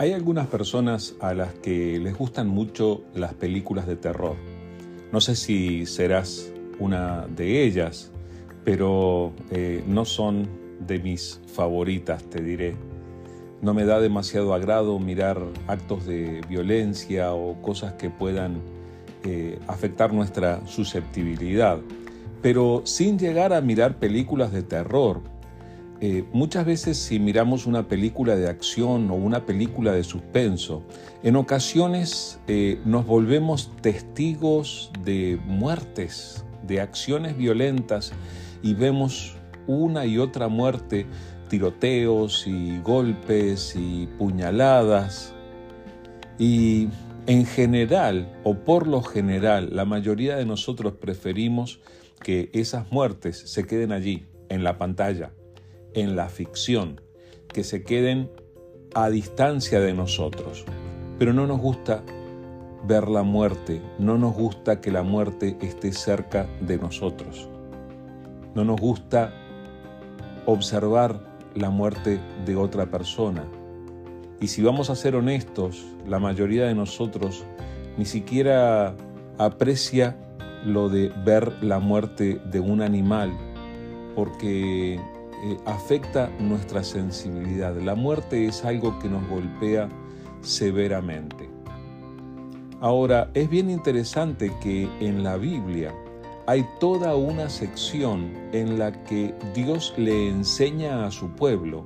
Hay algunas personas a las que les gustan mucho las películas de terror. No sé si serás una de ellas, pero eh, no son de mis favoritas, te diré. No me da demasiado agrado mirar actos de violencia o cosas que puedan eh, afectar nuestra susceptibilidad. Pero sin llegar a mirar películas de terror, eh, muchas veces si miramos una película de acción o una película de suspenso, en ocasiones eh, nos volvemos testigos de muertes, de acciones violentas y vemos una y otra muerte, tiroteos y golpes y puñaladas. Y en general, o por lo general, la mayoría de nosotros preferimos que esas muertes se queden allí, en la pantalla en la ficción, que se queden a distancia de nosotros. Pero no nos gusta ver la muerte, no nos gusta que la muerte esté cerca de nosotros. No nos gusta observar la muerte de otra persona. Y si vamos a ser honestos, la mayoría de nosotros ni siquiera aprecia lo de ver la muerte de un animal, porque eh, afecta nuestra sensibilidad. La muerte es algo que nos golpea severamente. Ahora, es bien interesante que en la Biblia hay toda una sección en la que Dios le enseña a su pueblo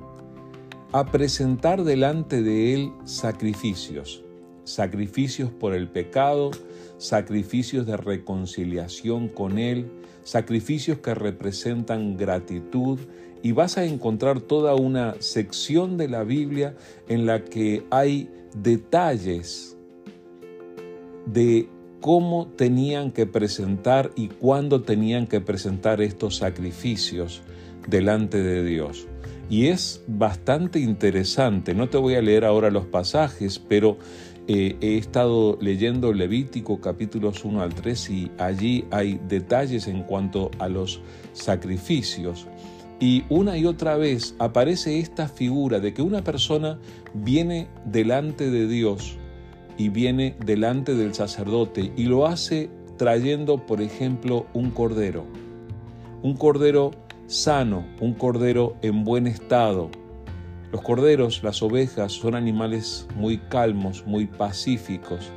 a presentar delante de él sacrificios, sacrificios por el pecado, sacrificios de reconciliación con él, sacrificios que representan gratitud y vas a encontrar toda una sección de la Biblia en la que hay detalles de cómo tenían que presentar y cuándo tenían que presentar estos sacrificios delante de Dios. Y es bastante interesante, no te voy a leer ahora los pasajes, pero eh, he estado leyendo Levítico capítulos 1 al 3 y allí hay detalles en cuanto a los sacrificios. Y una y otra vez aparece esta figura de que una persona viene delante de Dios y viene delante del sacerdote y lo hace trayendo, por ejemplo, un cordero. Un cordero sano, un cordero en buen estado. Los corderos, las ovejas, son animales muy calmos, muy pacíficos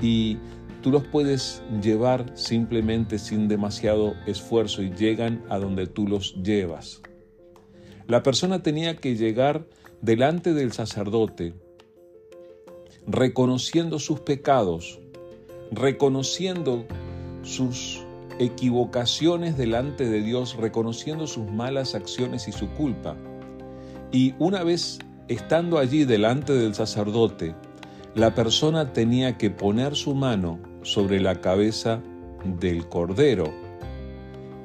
y tú los puedes llevar simplemente sin demasiado esfuerzo y llegan a donde tú los llevas. La persona tenía que llegar delante del sacerdote reconociendo sus pecados, reconociendo sus equivocaciones delante de Dios, reconociendo sus malas acciones y su culpa. Y una vez estando allí delante del sacerdote, la persona tenía que poner su mano sobre la cabeza del cordero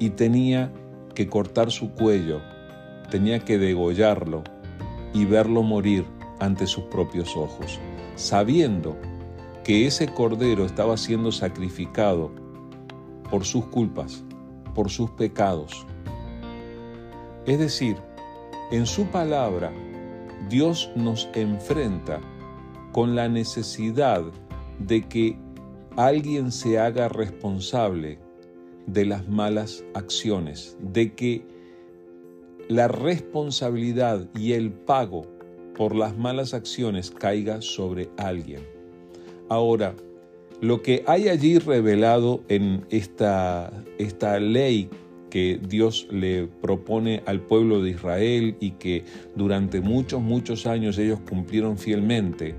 y tenía que cortar su cuello, tenía que degollarlo y verlo morir ante sus propios ojos, sabiendo que ese cordero estaba siendo sacrificado por sus culpas, por sus pecados. Es decir, en su palabra, Dios nos enfrenta con la necesidad de que alguien se haga responsable de las malas acciones, de que la responsabilidad y el pago por las malas acciones caiga sobre alguien. Ahora, lo que hay allí revelado en esta, esta ley que Dios le propone al pueblo de Israel y que durante muchos, muchos años ellos cumplieron fielmente,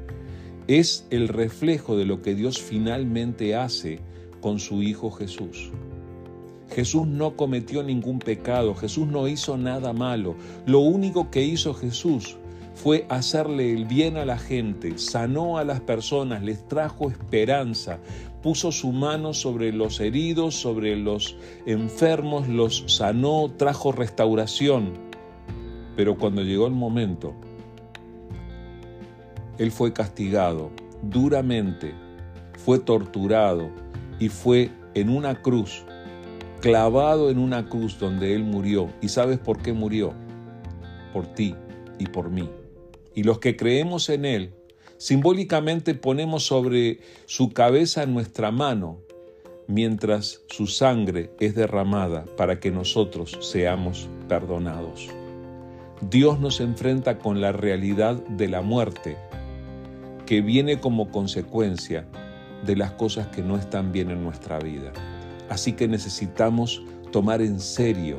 es el reflejo de lo que Dios finalmente hace con su Hijo Jesús. Jesús no cometió ningún pecado, Jesús no hizo nada malo. Lo único que hizo Jesús fue hacerle el bien a la gente, sanó a las personas, les trajo esperanza, puso su mano sobre los heridos, sobre los enfermos, los sanó, trajo restauración. Pero cuando llegó el momento, Él fue castigado duramente, fue torturado y fue en una cruz, clavado en una cruz donde Él murió. ¿Y sabes por qué murió? Por ti y por mí. Y los que creemos en Él Simbólicamente ponemos sobre su cabeza nuestra mano, mientras su sangre es derramada para que nosotros seamos perdonados. Dios nos enfrenta con la realidad de la muerte, que viene como consecuencia de las cosas que no están bien en nuestra vida. Así que necesitamos tomar en serio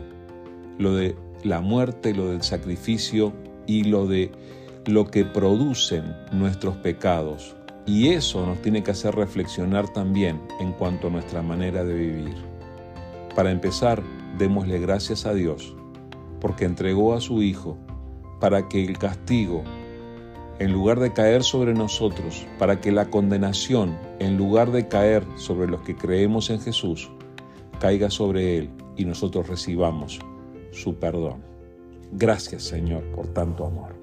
lo de la muerte, lo del sacrificio y lo de lo que producen nuestros pecados. Y eso nos tiene que hacer reflexionar también en cuanto a nuestra manera de vivir. Para empezar, démosle gracias a Dios porque entregó a su Hijo para que el castigo, en lugar de caer sobre nosotros, para que la condenación, en lugar de caer sobre los que creemos en Jesús, caiga sobre Él y nosotros recibamos su perdón. Gracias Señor por tanto amor.